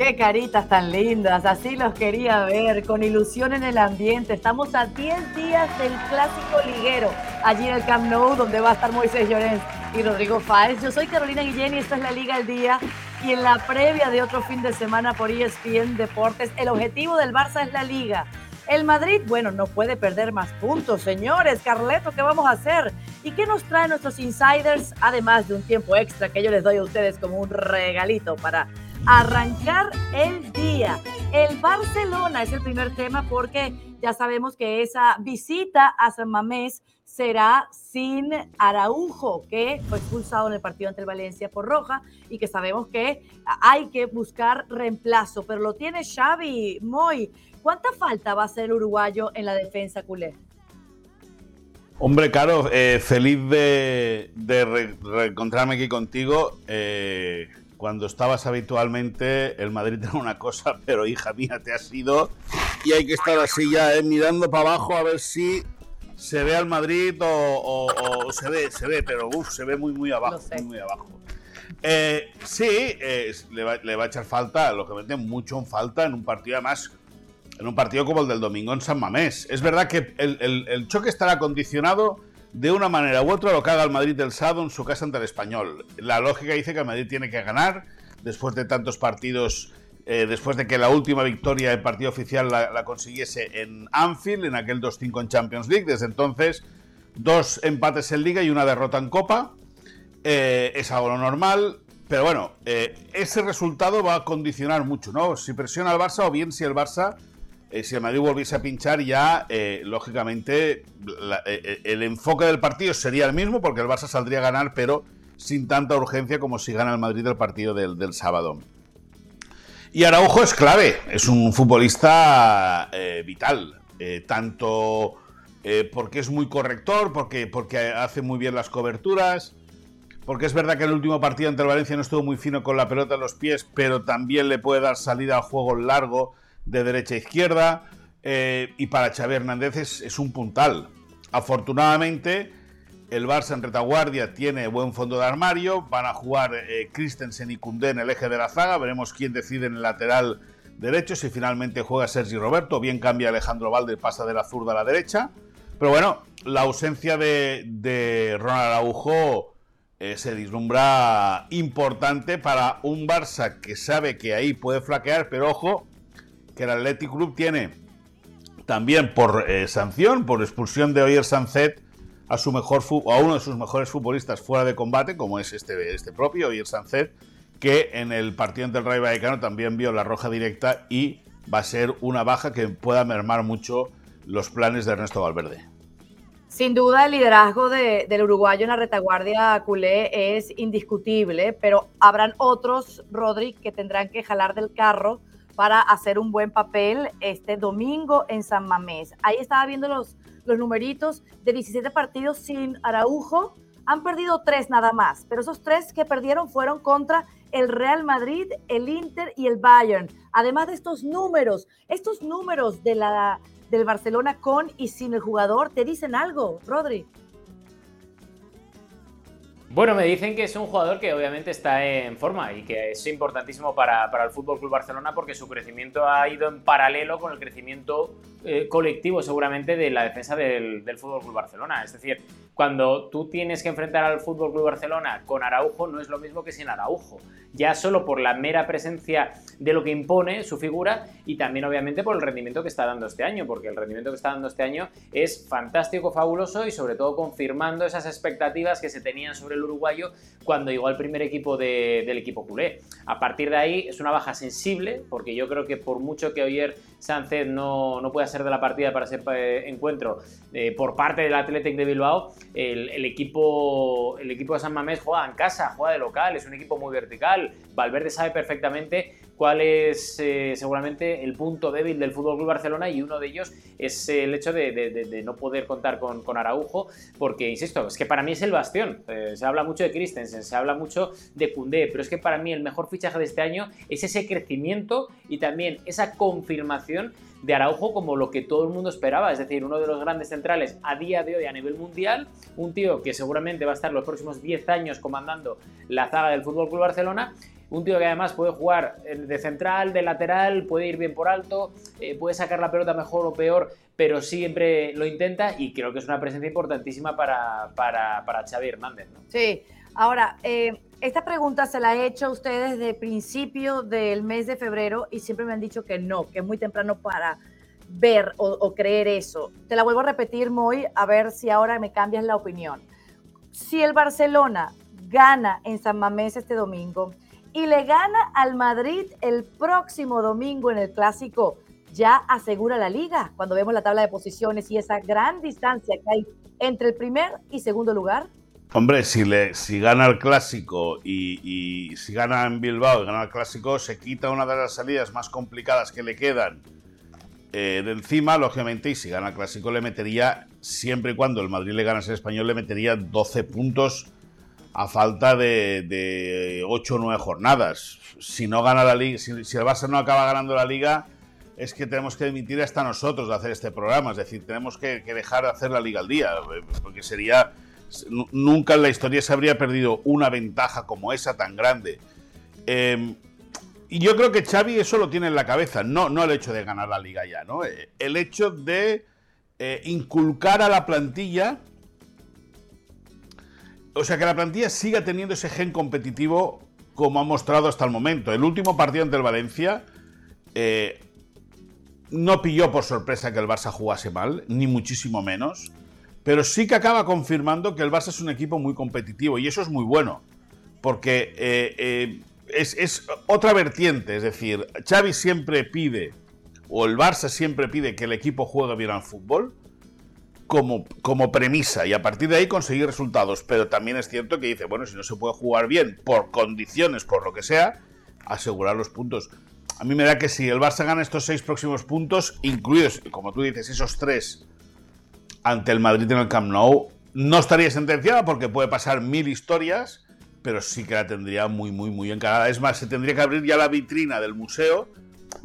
Qué caritas tan lindas, así los quería ver, con ilusión en el ambiente. Estamos a 10 días del clásico liguero, allí en el Camp Nou, donde va a estar Moisés Llorens y Rodrigo Fáez. Yo soy Carolina Guillén y esta es la Liga al Día. Y en la previa de otro fin de semana por ESPN Deportes, el objetivo del Barça es la Liga. El Madrid, bueno, no puede perder más puntos, señores. Carleto, ¿qué vamos a hacer? ¿Y qué nos traen nuestros insiders? Además de un tiempo extra que yo les doy a ustedes como un regalito para arrancar el día. El Barcelona es el primer tema porque ya sabemos que esa visita a San Mamés será sin Araujo, que fue expulsado en el partido ante el Valencia por roja y que sabemos que hay que buscar reemplazo, pero lo tiene Xavi Moy. ¿Cuánta falta va a hacer el uruguayo en la defensa culé? Hombre, Caro, eh, feliz de, reencontrarme aquí contigo. Eh, cuando estabas habitualmente, el Madrid era una cosa, pero hija mía, te has ido y hay que estar así ya, eh, mirando para abajo a ver si se ve al Madrid o, se ve, se ve, pero uff, se ve muy, muy abajo, muy, muy abajo. Eh, sí, eh, le, va, a echar falta, lo que mete mucho en falta en un partido además, en un partido como el del domingo en San Mamés. Es verdad que el, el choque estará condicionado de una manera u otra lo haga el Madrid del sábado en su casa ante el español. La lógica dice que el Madrid tiene que ganar después de tantos partidos, eh, después de que la última victoria del partido oficial la, consiguiese en Anfield, en aquel 2-5 en Champions League. Desde entonces, dos empates en Liga y una derrota en Copa. Eh, es algo normal, pero bueno, eh, ese resultado va a condicionar mucho, ¿no? Si presiona al Barça o bien si el Barça eh, si el Madrid volviese a pinchar ya, eh, lógicamente, eh, el enfoque del partido sería el mismo porque el Barça saldría a ganar, pero sin tanta urgencia como si gana el Madrid el partido del, sábado. Y Araujo es clave, es un futbolista vital, tanto porque es muy corrector, porque, porque hace muy bien las coberturas, porque es verdad que el último partido ante el Valencia no estuvo muy fino con la pelota en los pies, pero también le puede dar salida al juego largo de derecha a izquierda. Eh, y para Xavi Hernández es, un puntal. Afortunadamente, el Barça en retaguardia tiene buen fondo de armario. Van a jugar eh, Christensen y Koundé en el eje de la zaga. Veremos quién decide en el lateral derecho. Si finalmente juega Sergi Roberto, bien cambia Alejandro Valde pasa de la zurda a la derecha. Pero bueno, la ausencia de, Ronald Araujo eh, se vislumbra importante para un Barça que sabe que ahí puede flaquear, pero ojo, que el Athletic Club tiene también por eh, sanción, por expulsión de Oyer Sanzet a, su mejor, a uno de sus mejores futbolistas fuera de combate, como es este, este propio Oyer Sanzet, que en el partido ante el Rayo Vallecano también vio la roja directa y va a ser una baja que pueda mermar mucho los planes de Ernesto Valverde. Sin duda, el liderazgo del uruguayo en la retaguardia culé es indiscutible, pero habrán otros, Rodri, que tendrán que jalar del carro para hacer un buen papel este domingo en San Mamés. Ahí estaba viendo los, los numeritos de 17 partidos sin Araujo. Han perdido tres nada más, pero esos tres que perdieron fueron contra el Real Madrid, el Inter y el Bayern. Además de estos números, estos números de la, del Barcelona con y sin el jugador, ¿te dicen algo, Rodri? Bueno, me dicen que es un jugador que obviamente está en forma y que es importantísimo para, para el Fútbol Club Barcelona porque su crecimiento ha ido en paralelo con el crecimiento eh, colectivo, seguramente, de la defensa del, del Fútbol Club Barcelona. Es decir, cuando tú tienes que enfrentar al Fútbol Club Barcelona con Araujo, no es lo mismo que sin Araujo. Ya solo por la mera presencia de lo que impone su figura y también, obviamente, por el rendimiento que está dando este año, porque el rendimiento que está dando este año es fantástico, fabuloso y, sobre todo, confirmando esas expectativas que se tenían sobre el uruguayo cuando llegó al primer equipo del equipo culé. A partir de ahí es una baja sensible, porque yo creo que por mucho que ayer Sánchez no, no pueda ser de la partida para ese eh, encuentro eh, por parte del Athletic de Bilbao, el, equipo, el equipo de San Mamés juega en casa, juega de local, es un equipo muy vertical. Valverde sabe perfectamente cuál es eh, seguramente el punto débil del Club Barcelona y uno de ellos es el hecho de, no poder contar con, Araujo, porque insisto, es que para mí es el bastión. Eh, se habla mucho de Christensen, se habla mucho de Koundé, pero es que para mí el mejor fichaje de este año es ese crecimiento y también esa confirmación de Araujo como lo que todo el mundo esperaba, es decir, uno de los grandes centrales a día de hoy a nivel mundial, un tío que seguramente va a estar los próximos 10 años comandando la zaga del Fútbol Barcelona un tío que además puede jugar de central, de lateral, puede ir bien por alto, eh, puede sacar la pelota mejor o peor, pero siempre lo intenta y creo que es una presencia importantísima para, para, para Xavi Hernández. Sí, ahora, eh, esta pregunta se la he hecho a ustedes desde principio del mes de febrero y siempre me han dicho que no, que es muy temprano para ver o, creer eso. Te la vuelvo a repetir, Moy, a ver si ahora me cambias la opinión. Si el Barcelona gana en San Mamés este domingo y le gana al Madrid el próximo domingo en el clásico, ya asegura la liga cuando vemos la tabla de posiciones y esa gran distancia que hay entre el primer y segundo lugar. Hombre, si, le, si gana el clásico y, si gana en Bilbao y gana el clásico, se quita una de las salidas más complicadas que le quedan eh, de encima, lógicamente, y si gana el clásico le metería, siempre y cuando el Madrid le gana el español, le metería 12 puntos a falta de, de 8 o 9 jornadas. Si no gana la liga, si, el Barça no acaba ganando la liga, es que tenemos que emitir hasta nosotros de hacer este programa. Es decir, tenemos que, dejar de hacer la liga al día, porque sería. Nunca en la historia se habría perdido una ventaja como esa tan grande. Em, y yo creo que Xavi eso lo tiene en la cabeza, no, no el hecho de ganar la liga ya, ¿no? Eh, el hecho de eh, inculcar a la plantilla. O sea, que la plantilla siga teniendo ese gen competitivo como ha mostrado hasta el momento. El último partido ante el Valencia no pilló por sorpresa que el Barça jugase mal, ni muchísimo menos, pero sí que acaba confirmando que el Barça es un equipo muy competitivo y eso es muy bueno, porque eh, eh, es, otra vertiente, es decir, Xavi siempre pide, o el Barça siempre pide que el equipo juegue bien al fútbol, como, como, premisa y a partir de ahí conseguir resultados. Pero también es cierto que dice, bueno, si no se puede jugar bien por condiciones, por lo que sea, asegurar los puntos. A mí me da que si el Barça gana estos seis próximos puntos, incluidos, como tú dices, esos tres ante el Madrid en el Camp Nou, no estaría sentenciada porque puede pasar mil historias, pero sí que la tendría muy, muy, muy encarada. Es más, se tendría que abrir ya la vitrina del museo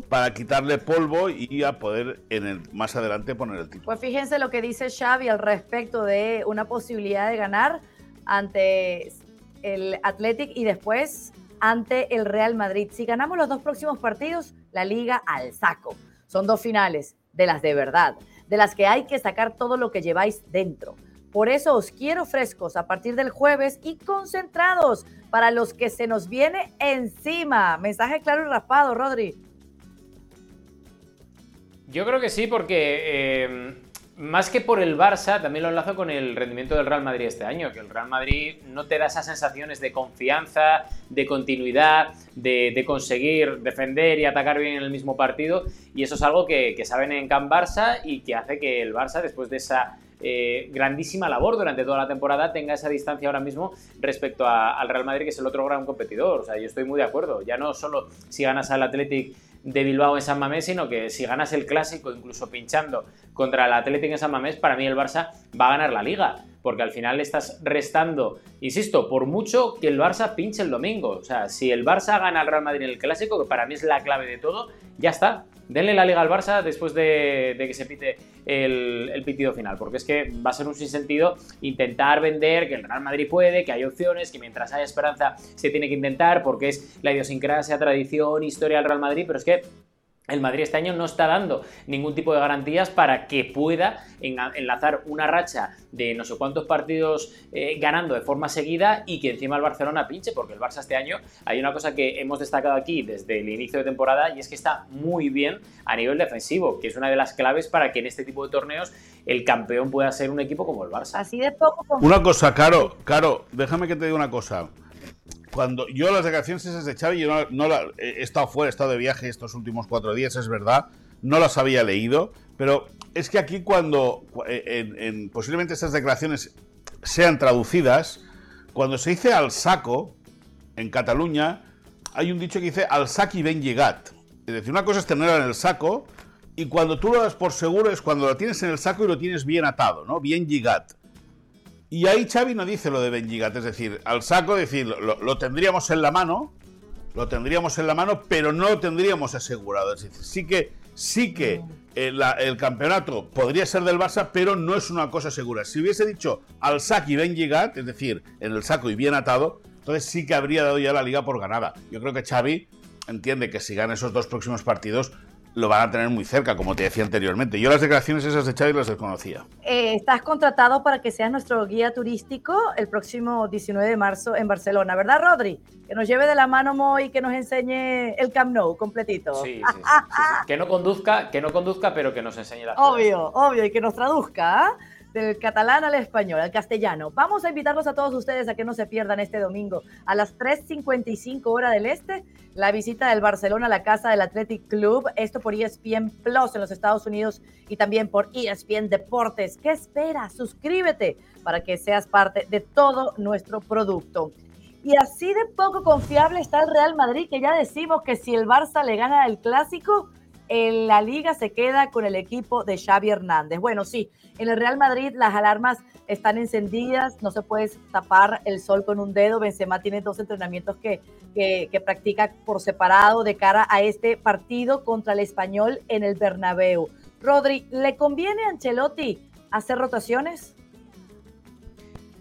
para quitarle polvo y a poder en el, más adelante poner el título. Pues fíjense lo que dice Xavi al respecto de una posibilidad de ganar ante el Athletic y después ante el Real Madrid. Si ganamos los dos próximos partidos, la liga al saco. Son dos finales de las de verdad, de las que hay que sacar todo lo que lleváis dentro. Por eso os quiero frescos a partir del jueves y concentrados para los que se nos viene encima. Mensaje claro y raspado, Rodri. Yo creo que sí, porque eh, más que por el Barça, también lo enlazo con el rendimiento del Real Madrid este año, que el Real Madrid no te da esas sensaciones de confianza, de continuidad, de, conseguir defender y atacar bien en el mismo partido, y eso es algo que, saben en Camp Barça y que hace que el Barça, después de esa eh, grandísima labor durante toda la temporada, tenga esa distancia ahora mismo respecto al Real Madrid, que es el otro gran competidor. O sea, yo estoy muy de acuerdo. Ya no solo si ganas al Athletic de Bilbao en San Mamés, sino que si ganas el clásico, incluso pinchando contra el Atlético en San Mamés, para mí el Barça va a ganar la liga, porque al final le estás restando, insisto, por mucho que el Barça pinche el domingo. O sea, si el Barça gana al Real Madrid en el clásico, que para mí es la clave de todo, ya está. Denle la liga al Barça después de, que se pite el, el, pitido final, porque es que va a ser un sinsentido intentar vender que el Real Madrid puede, que hay opciones, que mientras haya esperanza se tiene que intentar, porque es la idiosincrasia, tradición, historia del Real Madrid, pero es que el Madrid este año no está dando ningún tipo de garantías para que pueda enlazar una racha de no sé cuántos partidos eh, ganando de forma seguida y que encima el Barcelona pinche, porque el Barça este año hay una cosa que hemos destacado aquí desde el inicio de temporada y es que está muy bien a nivel defensivo, que es una de las claves para que en este tipo de torneos el campeón pueda ser un equipo como el Barça. Así de poco. Una cosa, Caro, Caro, déjame que te diga una cosa cuando yo las declaraciones esas de Xavi, yo no, he estado fuera, he estado de viaje estos últimos cuatro días, es verdad, no las había leído, pero es que aquí cuando en, posiblemente estas declaraciones sean traducidas, cuando se dice al saco en Cataluña, hay un dicho que dice al sac y ben llegat. Es decir, una cosa es tenerla en el saco y cuando tú lo das por seguro es cuando lo tienes en el saco y lo tienes bien atado, ¿no? Bien llegat. Y ahí Xavi no dice lo de Benjigat, es decir, al saco, decir, lo, tendríamos en la mano, lo tendríamos en la mano, pero no lo tendríamos asegurado. Es decir, sí que, sí que el, el campeonato podría ser del Barça, pero no es una cosa segura. Si hubiese dicho al saco y Benjigat, es decir, en el saco y bien atado, entonces sí que habría dado ya la liga por ganada. Yo creo que Xavi entiende que si gana esos dos próximos partidos lo van a tener muy cerca, como te decía anteriormente. Yo las declaraciones esas de Xavi las desconocía. Eh, estás contratado para que seas nuestro guía turístico el próximo 19 de marzo en Barcelona, ¿verdad, Rodri? Que nos lleve de la mano Moy y que nos enseñe el Camp Nou completito. Sí, sí, Que no conduzca, que no conduzca, pero que nos enseñe la Obvio, obvio, y que nos traduzca. ¿ah? Del catalán al español, al castellano. Vamos a invitarlos a todos ustedes a que no se pierdan este domingo a las 3.55 hora del este la visita del Barcelona a la casa del Athletic Club, esto por ESPN Plus en los Estados Unidos y también por ESPN Deportes. ¿Qué esperas? Suscríbete para que seas parte de todo nuestro producto. Y así de poco confiable está el Real Madrid que ya decimos que si el Barça le gana el clásico, en la liga se queda con el equipo de Xavi Hernández. Bueno, sí, en el Real Madrid las alarmas están encendidas, no se puede tapar el sol con un dedo. Benzema tiene dos entrenamientos que, que, practica por separado de cara a este partido contra el español en el Bernabéu. Rodri, ¿le conviene a Ancelotti hacer rotaciones?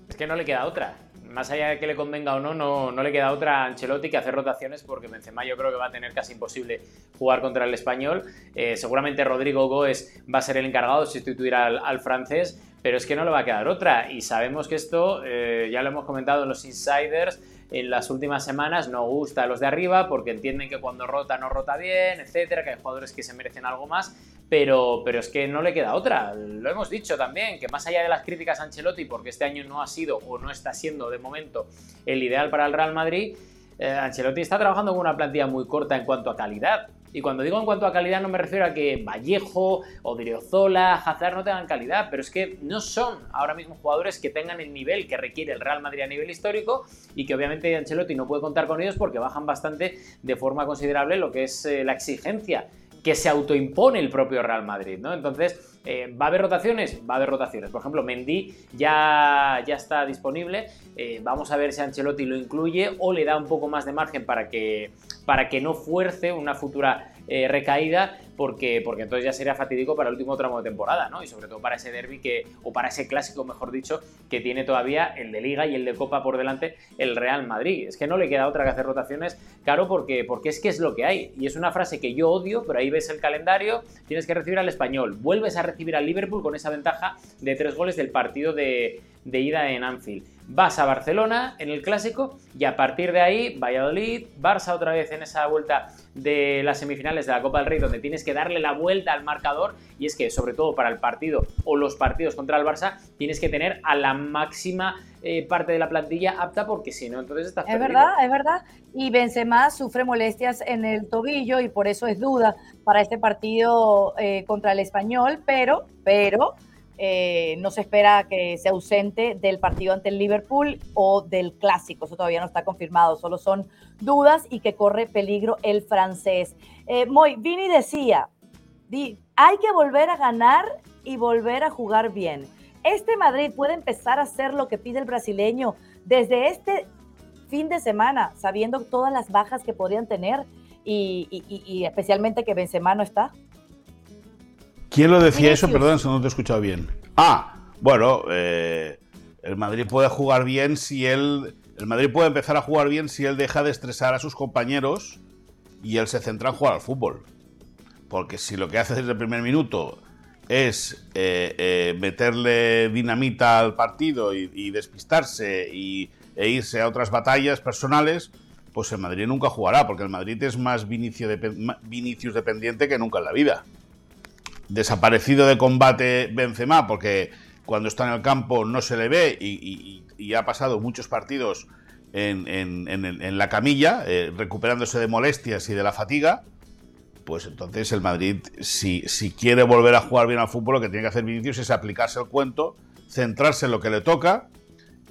Es que no le queda otra más allá de que le convenga o no, no, le queda otra a Ancelotti que hacer rotaciones porque Benzema yo creo que va a tener casi imposible jugar contra el español. Eh, seguramente Rodrigo Goes va a ser el encargado de sustituir al, francés, pero es que no le va a quedar otra. Y sabemos que esto, eh, ya lo hemos comentado en los insiders, en las últimas semanas no gusta a los de arriba porque entienden que cuando rota no rota bien, etcétera, que hay jugadores que se merecen algo más, pero, pero es que no le queda otra. Lo hemos dicho también, que más allá de las críticas a Ancelotti, porque este año no ha sido o no está siendo de momento el ideal para el Real Madrid, eh, Ancelotti está trabajando con una plantilla muy corta en cuanto a calidad. Y cuando digo en cuanto a calidad no me refiero a que Vallejo, Odriozola, Hazard no tengan calidad, pero es que no son ahora mismo jugadores que tengan el nivel que requiere el Real Madrid a nivel histórico y que obviamente Ancelotti no puede contar con ellos porque bajan bastante de forma considerable lo que es eh, la exigencia que se autoimpone el propio Real Madrid, ¿no? Entonces, eh, ¿Va a haber rotaciones? Va a haber rotaciones. Por ejemplo, Mendy ya, ya está disponible. Eh, vamos a ver si Ancelotti lo incluye o le da un poco más de margen para que, para que no fuerce una futura eh, recaída, porque, porque entonces ya sería fatídico para el último tramo de temporada, ¿no? Y sobre todo para ese derby que, o para ese clásico, mejor dicho, que tiene todavía el de Liga y el de Copa por delante, el Real Madrid. Es que no le queda otra que hacer rotaciones, claro, porque, porque es que es lo que hay. Y es una frase que yo odio, pero ahí ves el calendario, tienes que recibir al español, vuelves a recibir al Liverpool con esa ventaja de tres goles del partido de, de ida en Anfield. Vas a Barcelona en el clásico y a partir de ahí Valladolid, Barça otra vez en esa vuelta de las semifinales de la Copa del Rey donde tienes que darle la vuelta al marcador y es que sobre todo para el partido o los partidos contra el Barça tienes que tener a la máxima eh, parte de la plantilla apta porque si no entonces estás Es verdad, es verdad. Y Benzema sufre molestias en el tobillo y por eso es duda para este partido eh, contra el Español, pero, pero eh, no se espera que se ausente del partido ante el Liverpool o del clásico, eso todavía no está confirmado, solo son dudas y que corre peligro el francés. Eh, Moy, Vini decía, hay que volver a ganar y volver a jugar bien. Este Madrid puede empezar a hacer lo que pide el brasileño desde este fin de semana, sabiendo todas las bajas que podrían tener y, y especialmente que Benzema no está. ¿Quién lo decía eso? Perdón, no te he escuchado bien. Ah, bueno, eh, el Madrid puede jugar bien si él. El Madrid puede empezar a jugar bien si él deja de estresar a sus compañeros y él se centra en jugar al fútbol. Porque si lo que hace desde el primer minuto es eh, eh, meterle dinamita al partido y, despistarse y, e irse a otras batallas personales, pues el Madrid nunca jugará, porque el Madrid es más Vinicius dependiente que nunca en la vida desaparecido de combate Benzema, porque cuando está en el campo no se le ve y, ha pasado muchos partidos en, la camilla, eh, recuperándose de molestias y de la fatiga, pues entonces el Madrid, si, quiere volver a jugar bien al fútbol, lo que tiene que hacer Vinicius es aplicarse el cuento, centrarse en lo que le toca,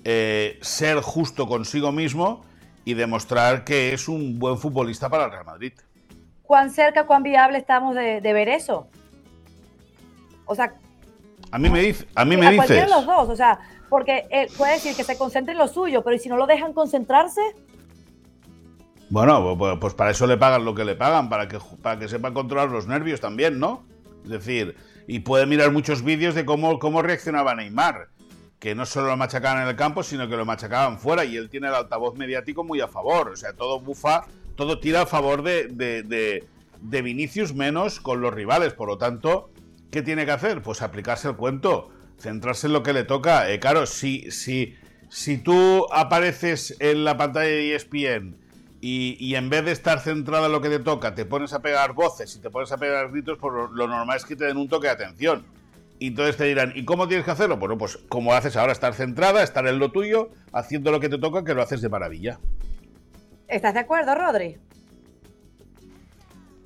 eh, ser justo consigo mismo y demostrar que es un buen futbolista para el Real Madrid. ¿Cuán cerca, cuán viable estamos de ver eso? O sea, a mí me dice, a mí me dices. de los dos, o sea, porque él puede decir que se concentre en lo suyo, pero ¿y si no lo dejan concentrarse? Bueno, pues, pues para eso le pagan lo que le pagan, para que, para que sepa controlar los nervios también, ¿no? Es decir, y puede mirar muchos vídeos de cómo, cómo reaccionaba Neymar, que no solo lo machacaban en el campo, sino que lo machacaban fuera. Y él tiene el altavoz mediático muy a favor. O sea, todo bufa, todo tira a favor de, de, de, Vinicius, menos con los rivales. Por lo tanto, ¿qué tiene que hacer? Pues aplicarse el cuento, centrarse en lo que le toca. Eh, claro, si, si, si tú apareces en la pantalla de ESPN y, en vez de estar centrada en lo que te toca, te pones a pegar voces y te pones a pegar gritos, pues lo, normal es que te den un toque de atención. Y entonces te dirán, ¿y cómo tienes que hacerlo? Bueno, pues como haces ahora, estar centrada, estar en lo tuyo, haciendo lo que te toca, que lo haces de maravilla. ¿Estás de acuerdo, Rodri?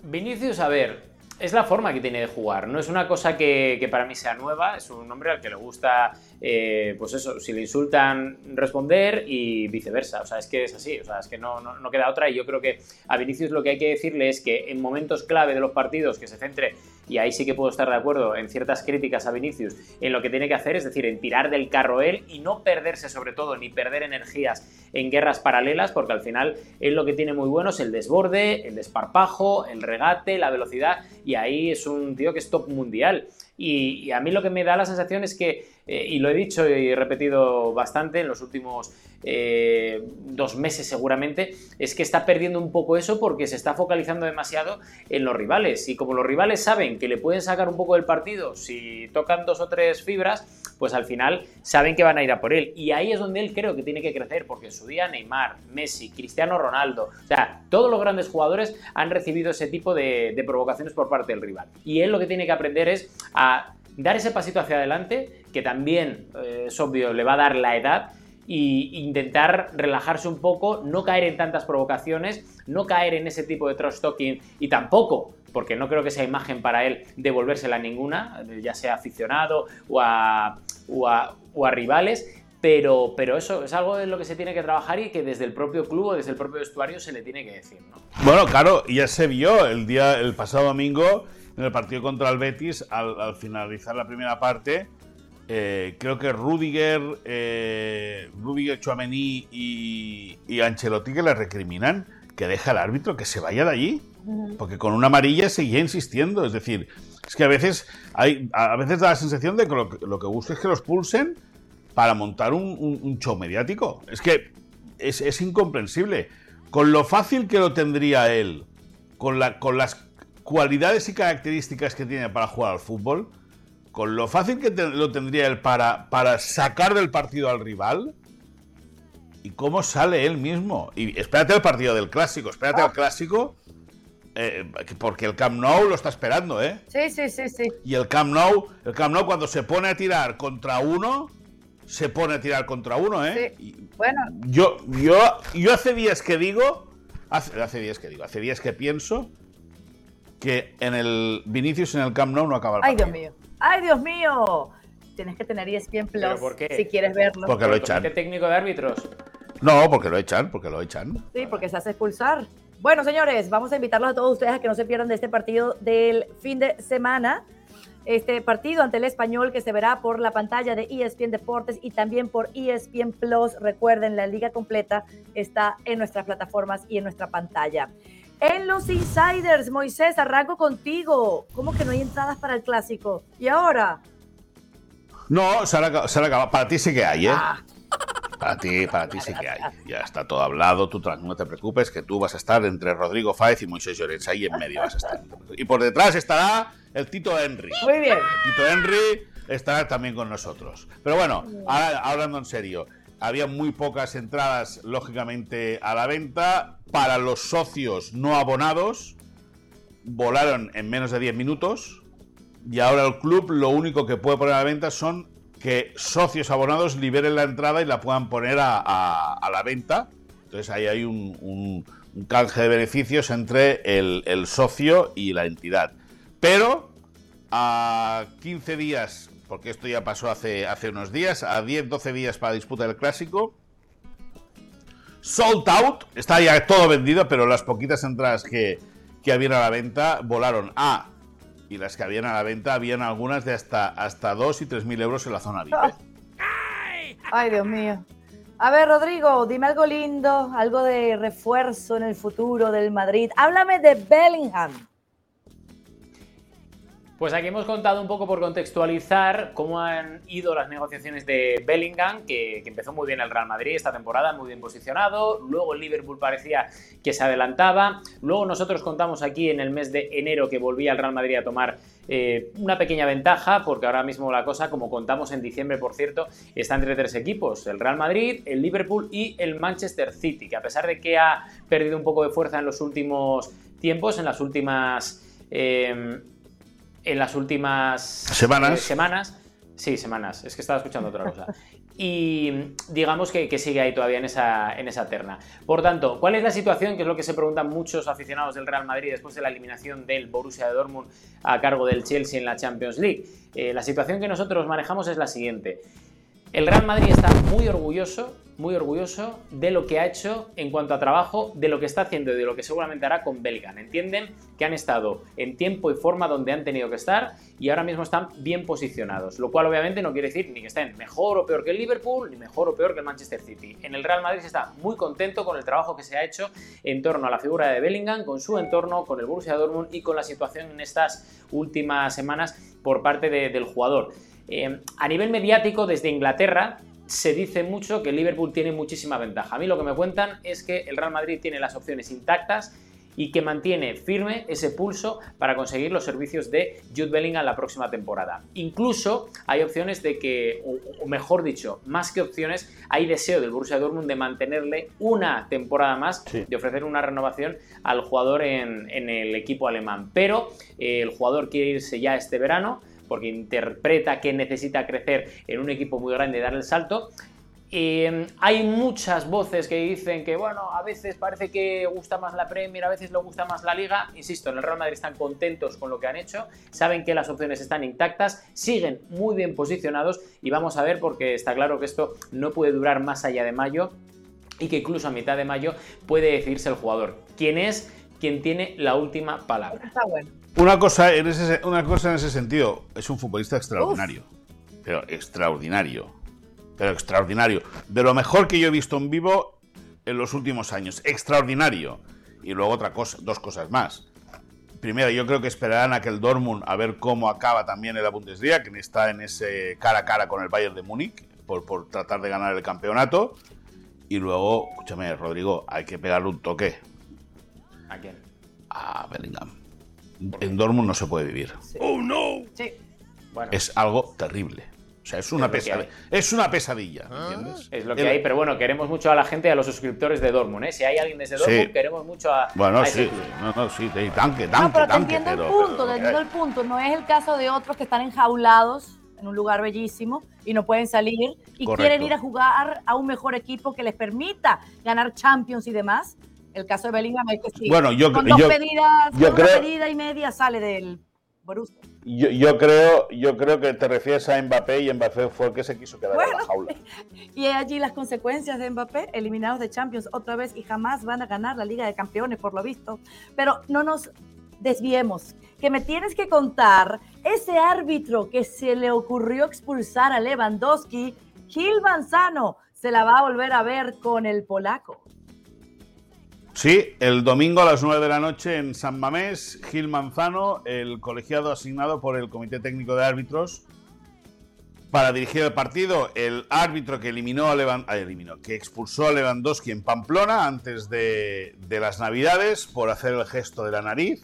Vinicius, a ver, es la forma que tiene de jugar. No es una cosa que, para mí sea nueva, es un hombre al que le gusta, eh, pues eso, si le insultan, responder y viceversa. O sea, es que es así, o sea, es que no, no, queda otra. Y yo creo que a Vinicius lo que hay que decirle es que en momentos clave de los partidos que se centre, y ahí sí que puedo estar de acuerdo en ciertas críticas a Vinicius, en lo que tiene que hacer, es decir, en tirar del carro él y no perderse sobre todo, ni perder energías en guerras paralelas, porque al final él lo que tiene muy bueno es el desborde, el desparpajo, el regate, la velocidad y ahí es un tío que es top mundial. Y, a mí lo que me da la sensación es que, eh, y lo he dicho y repetido bastante en los últimos eh, dos meses seguramente, es que está perdiendo un poco eso porque se está focalizando demasiado en los rivales. Y como los rivales saben que le pueden sacar un poco del partido si tocan dos o tres fibras, pues al final saben que van a ir a por él. Y ahí es donde él creo que tiene que crecer, porque en su día Neymar, Messi, Cristiano Ronaldo, o sea, todos los grandes jugadores han recibido ese tipo de, provocaciones por parte del rival. Y él lo que tiene que aprender es a dar ese pasito hacia adelante, que también eh, es obvio, le va a dar la edad, y intentar relajarse un poco, no caer en tantas provocaciones, no caer en ese tipo de trash talking y tampoco, porque no creo que sea imagen para él devolvérsela a ninguna, ya sea aficionado o a, o a, rivales, pero, pero, eso es algo en lo que se tiene que trabajar y que desde el propio club o desde el propio vestuario se le tiene que decir. ¿no? Bueno, claro, ya se vio el día, el pasado domingo en el partido contra el Betis, al finalizar la primera parte, eh, creo que Rudiger, eh, Rudiger, Chouameni y, y, Ancelotti que le recriminan que deja al árbitro que se vaya de allí. Porque con una amarilla seguía insistiendo. Es decir, es que a veces, hay, a veces da la sensación de que lo, que busca es que los pulsen para montar un, show mediático. Es que es, es, incomprensible. Con lo fácil que lo tendría él, con, la, con las cualidades y características que tiene para jugar al fútbol, con lo fácil que lo tendría él para, para sacar del partido al rival y cómo sale él mismo. Y espérate el partido del clásico, espérate al clásico, eh, porque el Camp Nou lo está esperando, ¿eh? Sí, sí, sí, sí. Y el Camp Nou, el Camp Nou cuando se pone a tirar contra uno, se pone a tirar contra uno, ¿eh? Sí. bueno. Yo, yo, yo hace días que digo, hace, hace días que digo, hace días que pienso que en el Vinicius en el Camp Nou no acaba el partido. Ay, Dios mío. ¡Ay, Dios mío! Tienes que tener ESPN Plus si quieres verlo. Porque lo echan. ¿Qué técnico de árbitros? No, porque lo echan, porque lo echan. Sí, porque se hace expulsar. Bueno, señores, vamos a invitarlos a todos ustedes a que no se pierdan de este partido del fin de semana. Este partido ante el español que se verá por la pantalla de ESPN Deportes y también por ESPN Plus. Recuerden, la liga completa está en nuestras plataformas y en nuestra pantalla. En los Insiders, Moisés, arranco contigo. ¿Cómo que no hay entradas para el clásico? ¿Y ahora? No, se acabado. Para ti sí que hay, ¿eh? Ah. Para ti, para ti sí que hay. Ya está todo hablado, tú no te preocupes, que tú vas a estar entre Rodrigo Fáez y Moisés Llorens. Ahí en medio vas a estar. Y por detrás estará el Tito Henry. Muy bien. El Tito Henry estará también con nosotros. Pero bueno, ahora hablando en serio, había muy pocas entradas, lógicamente, a la venta. Para los socios no abonados, volaron en menos de 10 minutos. Y ahora el club lo único que puede poner a la venta son que socios abonados liberen la entrada y la puedan poner a, la venta. Entonces ahí hay un, canje de beneficios entre el, el socio y la entidad. Pero a 15 días porque esto ya pasó hace, unos días, a 10-12 días para la disputa del clásico. Sold out, está ya todo vendido, pero las poquitas entradas que, que habían a la venta volaron a. Y las que habían a la venta habían algunas de hasta, hasta 2 y 3 mil euros en la zona VIP. Ay, Dios mío. A ver, Rodrigo, dime algo lindo, algo de refuerzo en el futuro del Madrid. Háblame de Bellingham. Pues aquí hemos contado un poco por contextualizar cómo han ido las negociaciones de Bellingham, que, empezó muy bien el Real Madrid esta temporada, muy bien posicionado. Luego el Liverpool parecía que se adelantaba. Luego nosotros contamos aquí en el mes de enero que volvía el Real Madrid a tomar eh, una pequeña ventaja, porque ahora mismo la cosa, como contamos en diciembre, por cierto, está entre tres equipos: el Real Madrid, el Liverpool y el Manchester City, que a pesar de que ha perdido un poco de fuerza en los últimos tiempos, en las últimas. Eh, en las últimas semanas. Eh, semanas. Sí, semanas. Es que estaba escuchando otra cosa. Y digamos que, sigue ahí todavía en esa, en esa terna. Por tanto, ¿cuál es la situación? Que es lo que se preguntan muchos aficionados del Real Madrid después de la eliminación del Borussia de Dortmund a cargo del Chelsea en la Champions League. Eh, la situación que nosotros manejamos es la siguiente. El Real Madrid está muy orgulloso, muy orgulloso de lo que ha hecho en cuanto a trabajo, de lo que está haciendo y de lo que seguramente hará con Belgan. Entienden que han estado en tiempo y forma donde han tenido que estar y ahora mismo están bien posicionados, lo cual obviamente no quiere decir ni que estén mejor o peor que el Liverpool, ni mejor o peor que el Manchester City. En el Real Madrid se está muy contento con el trabajo que se ha hecho en torno a la figura de Bellingham, con su entorno, con el Borussia Dortmund y con la situación en estas últimas semanas por parte del jugador. Eh, a nivel mediático, desde Inglaterra, se dice mucho que Liverpool tiene muchísima ventaja. A mí lo que me cuentan es que el Real Madrid tiene las opciones intactas y que mantiene firme ese pulso para conseguir los servicios de Jude Bellingham la próxima temporada. Incluso hay opciones de que, o mejor dicho, más que opciones, hay deseo del Borussia Dortmund de mantenerle una temporada más, de ofrecer una renovación al jugador en, el equipo alemán. Pero eh, el jugador quiere irse ya este verano porque interpreta que necesita crecer en un equipo muy grande y dar el salto. Eh, hay muchas voces que dicen que, bueno, a veces parece que gusta más la Premier, a veces le gusta más la Liga. Insisto, en el Real Madrid están contentos con lo que han hecho, saben que las opciones están intactas, siguen muy bien posicionados y vamos a ver porque está claro que esto no puede durar más allá de mayo y que incluso a mitad de mayo puede decidirse el jugador. ¿Quién es? Quien tiene la última palabra. Está bueno. Una cosa, en ese, una cosa en ese sentido, es un futbolista extraordinario. Pero extraordinario. Pero extraordinario. De lo mejor que yo he visto en vivo en los últimos años. Extraordinario. Y luego otra cosa, dos cosas más. Primero, yo creo que esperarán a que el Dortmund a ver cómo acaba también en la Bundesliga, que está en ese cara a cara con el Bayern de Múnich, por, por tratar de ganar el campeonato. Y luego, escúchame, Rodrigo, hay que pegarle un toque. ¿A quién? A Bellingham en Dortmund no se puede vivir. ¡Oh, no! Sí. Bueno. Es algo terrible. O sea, es una, pesadilla, es una pesadilla, ¿entiendes? Es lo que hay, pero bueno, queremos mucho a la gente, a los suscriptores de Dortmund, ¿eh? Si hay alguien desde Dortmund, queremos mucho a. Bueno, sí, no, no, sí, tanque, tanque, no, pero te entiendo el punto, te entiendo el punto. No es el caso de otros que están enjaulados en un lugar bellísimo y no pueden salir y quieren ir a jugar a un mejor equipo que les permita ganar Champions y demás. El caso de Bellingham es que sí. Bueno, yo, con dos pedidas, yo creo, una pedida y media sale del Borussia. Yo, yo, creo, yo creo que te refieres a Mbappé y Mbappé fue el que se quiso quedar en la jaula. Y allí las consecuencias de Mbappé, eliminados de Champions otra vez y jamás van a ganar la Liga de Campeones, por lo visto. Pero no nos desviemos, que me tienes que contar ese árbitro que se le ocurrió expulsar a Lewandowski, Gil Manzano, se la va a volver a ver con el polaco. Sí, el domingo a las 9 de la noche en San Mamés, Gil Manzano, el colegiado asignado por el Comité Técnico de Árbitros para dirigir el partido, el árbitro que eliminó a ah, eliminó, que expulsó a Lewandowski en Pamplona antes de, las Navidades por hacer el gesto de la nariz.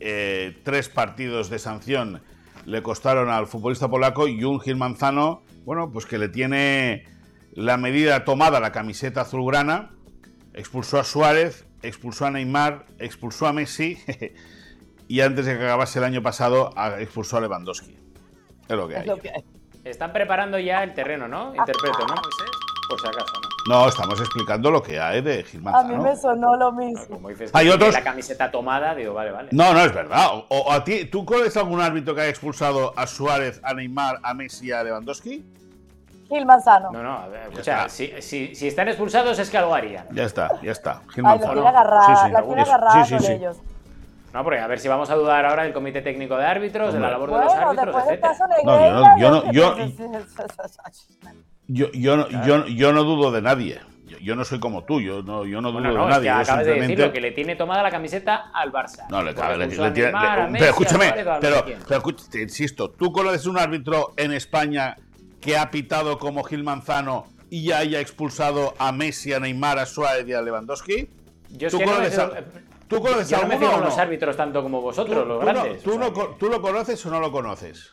Eh, tres partidos de sanción le costaron al futbolista polaco y un Gil Manzano, bueno, pues que le tiene la medida tomada la camiseta azulgrana expulsó a Suárez, expulsó a Neymar, expulsó a Messi y antes de que acabase el año pasado expulsó a Lewandowski. Es lo que hay. Están preparando ya el terreno, ¿no? Interpreto, ¿no, Moisés? Por si acaso, ¿no? No, estamos explicando lo que hay de Gilman. A mí me sonó lo mismo. hay otros. La camiseta tomada, digo, vale, vale. No, no es verdad. O, a ti, ¿tú conoces algún árbitro que haya expulsado a Suárez, a Neymar, a Messi y a Lewandowski? Gil Manzano. No, no, a ver, escucha, si, si, si, están expulsados es que algo harían. Ya está, ya está. Gil Manzano. Ay, la tiene agarrada, sí, sí, la tiene agarrada sí, sí, ellos. No, porque a ver si vamos a dudar ahora del comité técnico de árbitros, de la labor de los árbitros, etc. No, yo no, yo, yo, yo, yo, yo, yo, yo no dudo de nadie. yo, no soy como tú, yo no, yo no dudo no, de nadie. Es que acabas de decirlo, que le tiene tomada la camiseta al Barça. No, le, le, le, tiene. pero escúchame, pero, pero, te insisto, ¿tú conoces un árbitro en España que ha pitado como Gil Manzano y ya haya expulsado a Messi, a Neymar, a Suárez y a Lewandowski? Yo ¿Tú conoces, ¿Tú conoces Yo no me fijo los árbitros tanto como vosotros, los grandes. ¿tú, ¿Tú lo conoces o no lo conoces?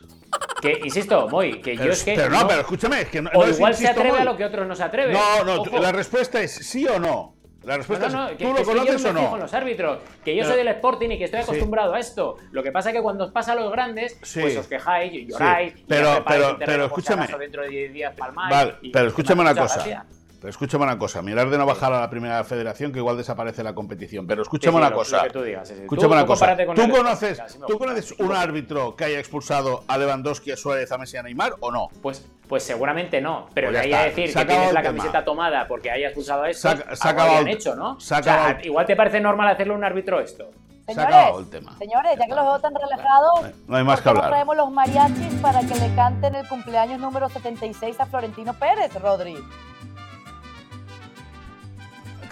Que, insisto, Moy, que yo es que. Pero no, pero escúchame, es que no. O igual se atreve a lo que otros no se atreven. No, no, la respuesta es sí o no. La respuesta no, es, ¿tú lo conoces o no? Fijo en los árbitros, que yo soy del Sporting y que estoy acostumbrado a esto. Lo que pasa es que cuando os pasa a los grandes, pues os quejáis, lloráis, pero, pero, pero escúchame. Dentro de 10 días palmáis, vale, pero escúchame una cosa. Pero escúchame una cosa, mirar de no bajar a la primera federación que igual desaparece la competición. Pero escúchame una cosa. Escúchame una cosa. ¿Tú conoces, ¿tú conoces un árbitro que haya expulsado a Lewandowski, a Suárez, a Messi, a Neymar o no? Pues, pues seguramente no. Pero pues le a decir que tienes la camiseta tomada porque haya expulsado a esto, se ha, hecho, ¿no? igual te parece normal hacerle un árbitro esto. Señores, el tema. señores, ya que los veo tan relajados, no hay más que hablar. traemos los mariachis para que le canten el cumpleaños número 76 a Florentino Pérez, Rodri.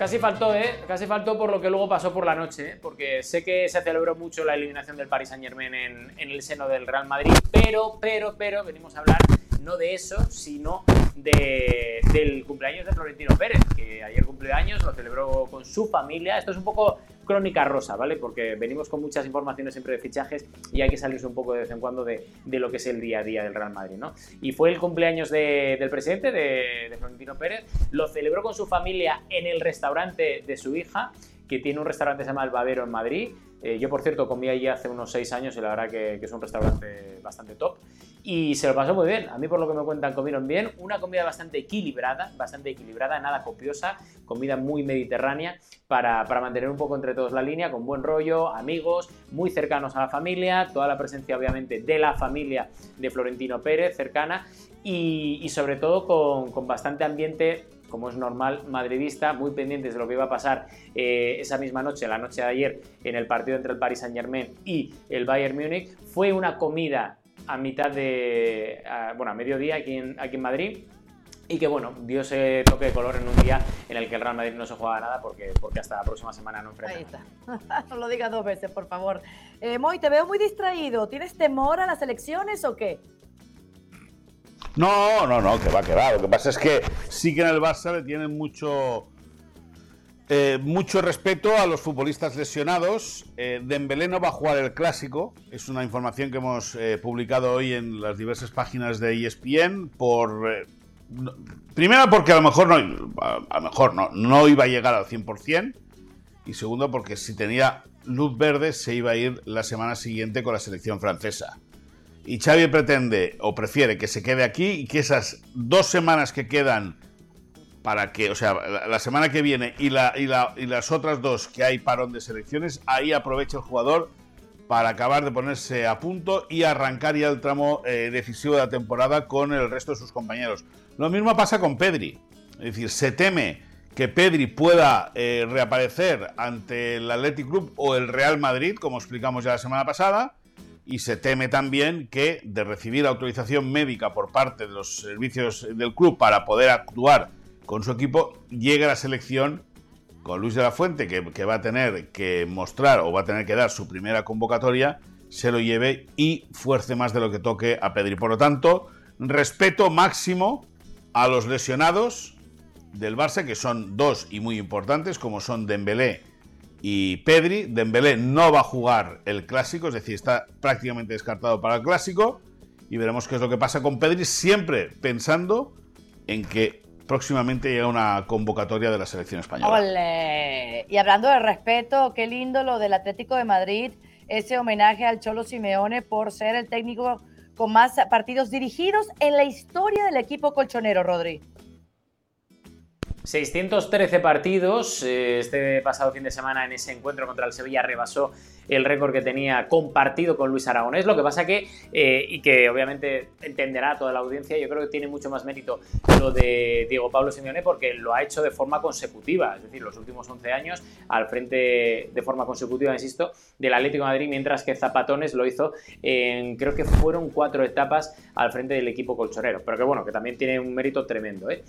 Casi faltó, ¿eh? Casi faltó por lo que luego pasó por la noche, ¿eh? porque sé que se celebró mucho la eliminación del Paris Saint Germain en, en el seno del Real Madrid, pero, pero, pero, venimos a hablar no de eso, sino de, del cumpleaños de Florentino Pérez, que ayer cumplió años, lo celebró con su familia. Esto es un poco crónica rosa, ¿vale? Porque venimos con muchas informaciones siempre de fichajes y hay que salirse un poco de vez en cuando de, de lo que es el día a día del Real Madrid, ¿no? Y fue el cumpleaños del presidente, de, Florentino Pérez, lo celebró con su familia en el restaurante de su hija, que tiene un restaurante que se llama El Babero en Madrid. Eh, yo, por cierto, comí allí hace unos seis años y la verdad que, es un restaurante bastante top y se lo pasó muy bien. A mí, por lo que me cuentan, comieron bien. Una comida bastante equilibrada, bastante equilibrada, nada copiosa, comida muy mediterránea para, mantener un poco entre todos la línea, con buen rollo, amigos, muy cercanos a la familia, toda la presencia, obviamente, de la familia de Florentino Pérez, cercana, y, sobre todo con bastante ambiente como es normal, madridista, muy pendientes de lo que iba a pasar eh, esa misma noche, la noche de ayer, en el partido entre el Paris Saint Germain y el Bayern Múnich. Fue una comida a mitad de, bueno, a mediodía aquí en, aquí en Madrid y que bueno, dio ese toque de color en un día en el que el Real Madrid no se juega nada porque, porque hasta la próxima semana no enfrenta. Ahí está. no lo digas dos veces, por favor. Eh, te veo muy distraído. ¿Tienes temor a las elecciones o qué? No, no, no, que va, que va. Lo que pasa es que sí que en el Barça le tienen mucho eh, mucho respeto a los futbolistas lesionados. Eh, Dembélé no va a jugar el clásico. Es una información que hemos eh, publicado hoy en las diversas páginas de ESPN. Por, eh, primero porque a lo mejor, no, a, lo mejor no, no iba a llegar al 100%. Y segundo porque si tenía luz verde se iba a ir la semana siguiente con la selección francesa. Y Xavi pretende o prefiere que se quede aquí y que esas dos semanas que quedan para que, o sea, la, semana que viene y, la, y, la, y, las otras dos que hay parón de selecciones, ahí aprovecha el jugador para acabar de ponerse a punto y arrancar ya el tramo eh, decisivo de la temporada con el resto de sus compañeros. Lo mismo pasa con Pedri, es decir, se teme que Pedri pueda eh, reaparecer ante el Athletic Club o el Real Madrid, como explicamos ya la semana pasada, y se teme también que de recibir autorización médica por parte de los servicios del club para poder actuar con su equipo, llega a la selección con Luis de la Fuente, que, va a tener que mostrar o va a tener que dar su primera convocatoria, se lo lleve y fuerce más de lo que toque a Pedri. Por lo tanto, respeto máximo a los lesionados del Barça, que son dos y muy importantes, como son Dembélé y Pedri. Dembélé no va a jugar el clásico, es decir, está prácticamente descartado para el clásico. Y veremos qué es lo que pasa con Pedri, siempre pensando en que próximamente llega una convocatoria de la selección española. Y hablando de respeto, qué lindo lo del Atlético de Madrid, ese homenaje al Cholo Simeone por ser el técnico con más partidos dirigidos en la historia del equipo colchonero, Rodri. 613 partidos. Eh, este pasado fin de semana en ese encuentro contra el Sevilla rebasó el récord que tenía compartido con Luis Aragonés. Lo que pasa que, eh, y que obviamente entenderá toda la audiencia, yo creo que tiene mucho más mérito lo de Diego Pablo Simeone porque lo ha hecho de forma consecutiva, es decir, los últimos 11 años al frente de forma consecutiva, insisto, del Atlético de Madrid, mientras que Zapatones lo hizo en, creo que fueron cuatro etapas al frente del equipo colchonero, pero que bueno, que también tiene un mérito tremendo. ¿eh?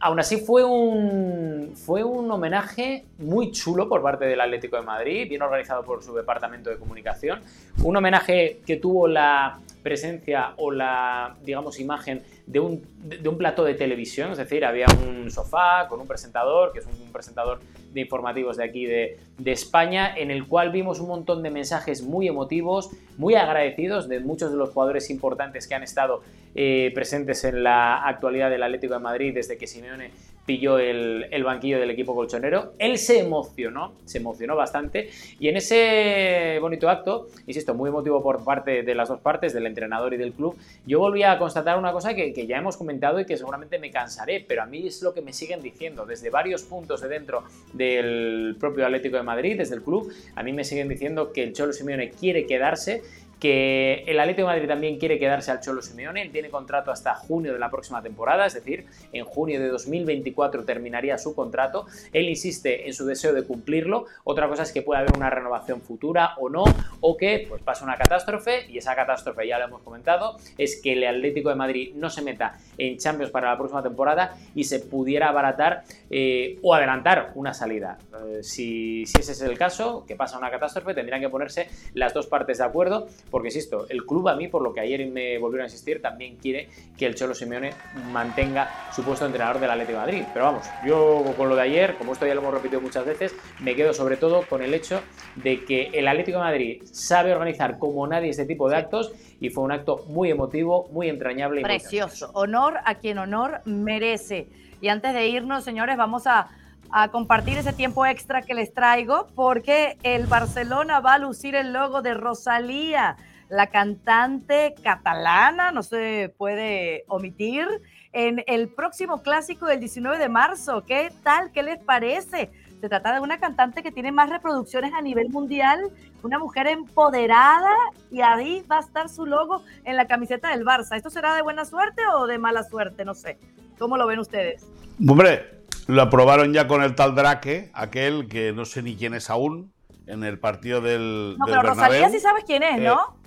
aún así fue un, fue un homenaje muy chulo por parte del Atlético de Madrid, bien organizado por su departamento de comunicación. Un homenaje que tuvo la presencia o la, digamos, imagen de un, de un plato de televisión, es decir, había un sofá con un presentador, que es un, presentador de informativos de aquí de, de, España, en el cual vimos un montón de mensajes muy emotivos, muy agradecidos de muchos de los jugadores importantes que han estado eh, presentes en la actualidad del Atlético de Madrid desde que Simeone pilló el, el, banquillo del equipo colchonero. Él se emocionó, se emocionó bastante y en ese bonito acto, insisto, muy emotivo por parte de las dos partes, del entrenador y del club, yo volví a constatar una cosa que, que ya hemos comentado y que seguramente me cansaré, pero a mí es lo que me siguen diciendo desde varios puntos de dentro del propio Atlético de Madrid, desde el club, a mí me siguen diciendo que el Cholo Simeone quiere quedarse que el Atlético de Madrid también quiere quedarse al Cholo Simeone, él tiene contrato hasta junio de la próxima temporada, es decir, en junio de 2024 terminaría su contrato, él insiste en su deseo de cumplirlo, otra cosa es que pueda haber una renovación futura o no, o que pues pase una catástrofe, y esa catástrofe ya lo hemos comentado, es que el Atlético de Madrid no se meta en Champions para la próxima temporada y se pudiera abaratar eh, o adelantar una salida. Eh, si, si ese es el caso, que pasa una catástrofe, tendrían que ponerse las dos partes de acuerdo porque insisto, el club a mí, por lo que ayer me volvieron a insistir, también quiere que el Cholo Simeone mantenga su puesto de entrenador del Atlético de Madrid. Pero vamos, yo con lo de ayer, como esto ya lo hemos repetido muchas veces, me quedo sobre todo con el hecho de que el Atlético de Madrid sabe organizar como nadie este tipo de actos y fue un acto muy emotivo, muy entrañable. Y Precioso. honor a quien honor merece. Y antes de irnos, señores, vamos a a compartir ese tiempo extra que les traigo porque el Barcelona va a lucir el logo de Rosalía, la cantante catalana, no se puede omitir, en el próximo clásico del 19 de marzo. ¿Qué tal? ¿Qué les parece? Se trata de una cantante que tiene más reproducciones a nivel mundial, una mujer empoderada y ahí va a estar su logo en la camiseta del Barça. ¿Esto será de buena suerte o de mala suerte? No sé. ¿Cómo lo ven ustedes? Hombre, lo aprobaron ya con el tal Drake, aquel que no sé ni quién es aún, en el partido del. No, pero Rosalía sí sabes quién es, ¿no?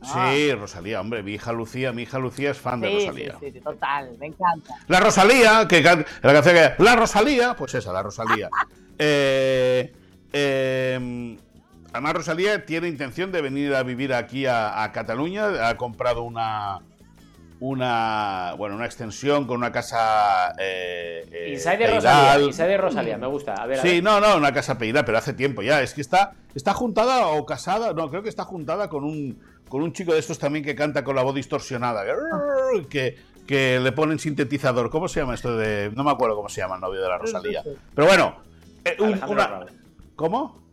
Sí, Rosalía, hombre, mi hija Lucía, mi hija Lucía es fan de Rosalía. Sí, sí, total, me encanta. La Rosalía, que la canción que La Rosalía, pues esa, la Rosalía. eh, eh, además, Rosalía tiene intención de venir a vivir aquí a Cataluña, ha comprado una, una bueno una extensión con una casa eh, eh Inside Rosalía, Inside Rosalía, me gusta. A ver, sí, no, no, una casa peidal, pero hace tiempo ya. Es que está, está juntada o casada, no, creo que está juntada con un, con un chico de estos también que canta con la voz distorsionada, que, que le ponen sintetizador. ¿Cómo se llama esto de.? No me acuerdo cómo se llama el novio de la Rosalía. Pero bueno, eh, una... ¿Cómo?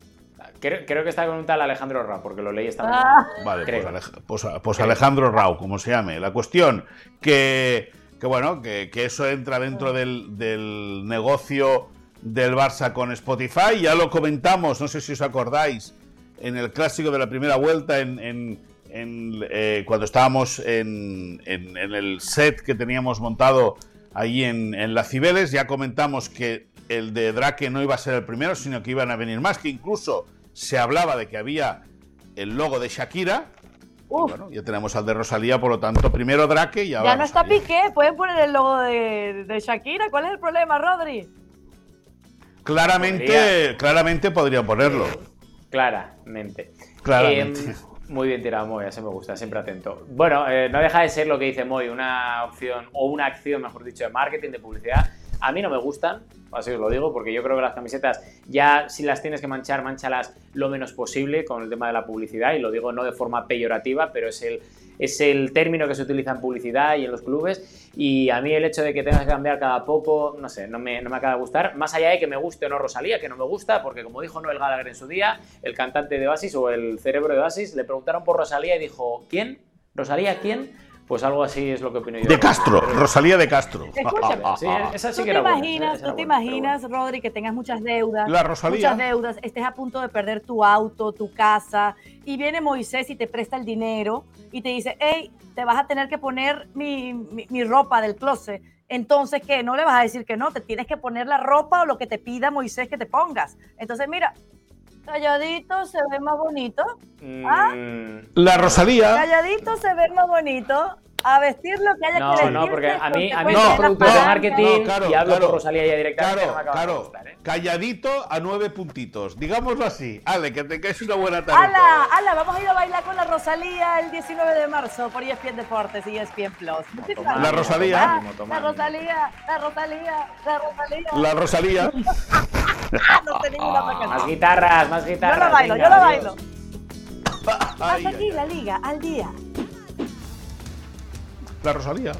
Creo, que está con un tal Alejandro Rao, porque lo leí esta ah. mañana. Vale, pues, pues, pues, Alejandro Rao, como se llame. La cuestión que, que bueno, que, eso entra dentro del, negocio del Barça con Spotify. Ya lo comentamos, no sé si os acordáis, en el clásico de la primera vuelta, en, eh, cuando estábamos en, el set que teníamos montado ahí en, la Cibeles, ya comentamos que el de Drake no iba a ser el primero, sino que iban a venir más, que incluso se hablaba de que había el logo de Shakira. Bueno, ya tenemos al de Rosalía, por lo tanto, primero Drake y ahora. Ya no está Piqué, pueden poner el logo de, Shakira. ¿Cuál es el problema, Rodri? Claramente, podría. claramente podría ponerlo. Claramente. Claramente. Em, muy bien tirado, Moy, ese me gusta, siempre atento. Bueno, eh, no deja de ser lo que dice Moy, una opción, o una acción, mejor dicho, de marketing, de publicidad. A mí no me gustan, así os lo digo, porque yo creo que las camisetas ya si las tienes que manchar, manchalas lo menos posible con el tema de la publicidad, y lo digo no de forma peyorativa, pero es el, es el término que se utiliza en publicidad y en los clubes, y a mí el hecho de que tengas que cambiar cada poco, no sé, no me, no me acaba de gustar, más allá de que me guste o no Rosalía, que no me gusta, porque como dijo Noel Gallagher en su día, el cantante de Oasis o el cerebro de Oasis, le preguntaron por Rosalía y dijo, ¿quién? ¿Rosalía quién? Pues algo así es lo que opino yo. De Castro, Rosalía de Castro. Escúchame, sí, esa sí ¿Tú que te imaginas, tú te imaginas, Rodri, que tengas muchas deudas. La Rosalía. Muchas deudas, estés a punto de perder tu auto, tu casa, y viene Moisés y te presta el dinero y te dice, hey, te vas a tener que poner mi, mi ropa del closet. Entonces, ¿qué? No le vas a decir que no, te tienes que poner la ropa o lo que te pida Moisés que te pongas. Entonces, mira, Calladito se ve más bonito. ¿Ah? La Rosalía. Calladito se ve más bonito. A vestir lo que haya No, que vestir. no, porque a mí, a mí No, de no, marketing no, claro, y hablo claro. por Rosalía ya directamente, Claro, no me acaba de claro. gustar, ¿eh? Calladito a nueve puntitos. Digámoslo así. Ale, que tengáis una buena tarde. ¡Hala! ¡Hala! Vamos a ir a bailar con la Rosalía el 19 de marzo por ESPN Deportes y ESPN Plus. La. Rosalía. La. Rosalía, la Rosalía, la Rosalía. La Rosalía. No sé ninguna Más guitarras, más Yo guitarras. lo bailo, venga, yo lo adiós. bailo. Ay, Hasta ay, aquí ay. la liga, al día. La Rosalía.